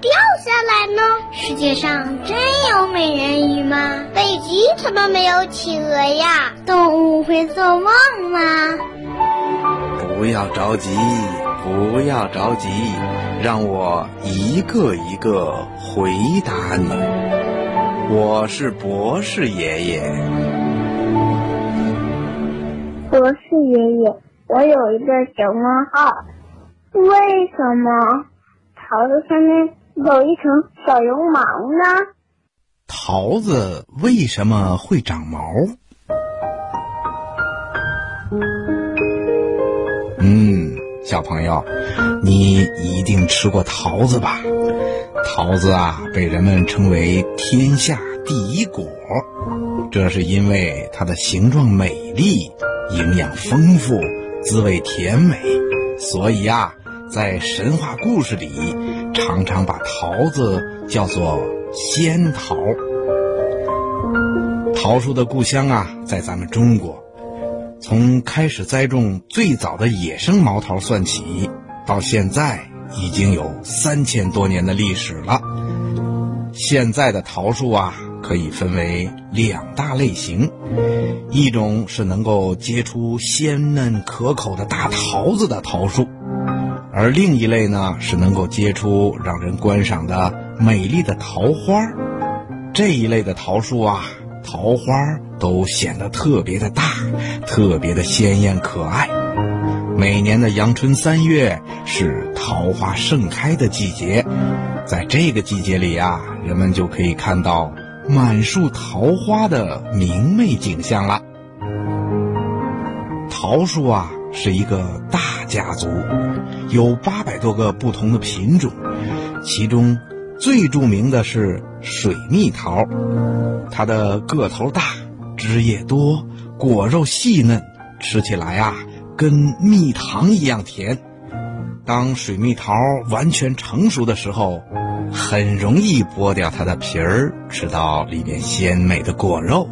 掉下来呢？世界上真有美人鱼吗？北极怎么没有企鹅呀？动物会做梦吗？不要着急，不要着急，让我一个一个回答你。我是博士爷爷。博士爷爷，我有一个小问号，为什么桃子上面有一层小绒毛呢？桃子为什么会长毛？嗯，小朋友，你一定吃过桃子吧？桃子啊，被人们称为天下第一果，这是因为它的形状美丽、营养丰富、滋味甜美，所以呀，在神话故事里，常常把桃子叫做仙桃。桃树的故乡啊，在咱们中国。从开始栽种最早的野生毛桃算起，到现在已经有三千多年的历史了。现在的桃树啊，可以分为两大类型，一种是能够结出鲜嫩可口的大桃子的桃树，而另一类呢是能够结出让人观赏的美丽的桃花。这一类的桃树啊。桃花都显得特别的大，特别的鲜艳可爱。每年的阳春三月是桃花盛开的季节，在这个季节里呀，人们就可以看到满树桃花的明媚景象了。桃树啊，是一个大家族，有八百多个不同的品种，其中。最著名的是水蜜桃，它的个头大，汁液多，果肉细嫩，吃起来啊跟蜜糖一样甜。当水蜜桃完全成熟的时候，很容易剥掉它的皮儿，吃到里面鲜美的果肉。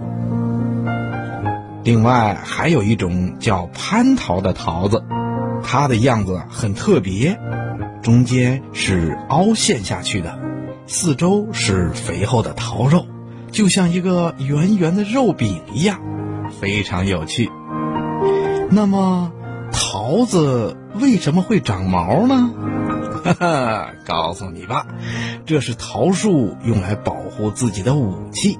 另外还有一种叫蟠桃的桃子，它的样子很特别，中间是凹陷下去的。四周是肥厚的桃肉，就像一个圆圆的肉饼一样，非常有趣。那么，桃子为什么会长毛呢？哈哈，告诉你吧，这是桃树用来保护自己的武器。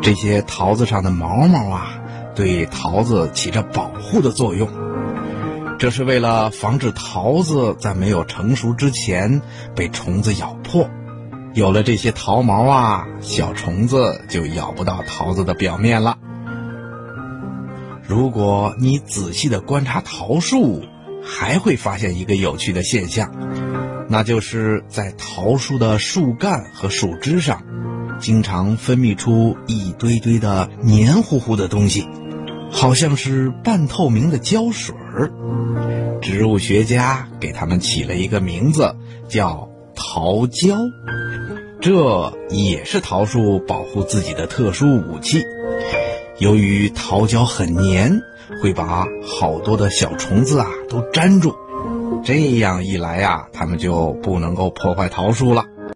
这些桃子上的毛毛啊，对桃子起着保护的作用。这是为了防止桃子在没有成熟之前被虫子咬破。有了这些桃毛啊，小虫子就咬不到桃子的表面了。如果你仔细的观察桃树，还会发现一个有趣的现象，那就是在桃树的树干和树枝上，经常分泌出一堆堆的黏糊糊的东西，好像是半透明的胶水儿。植物学家给它们起了一个名字，叫桃胶。这也是桃树保护自己的特殊武器。由于桃胶很黏，会把好多的小虫子啊都粘住。这样一来呀，它们就不能够破坏桃树了。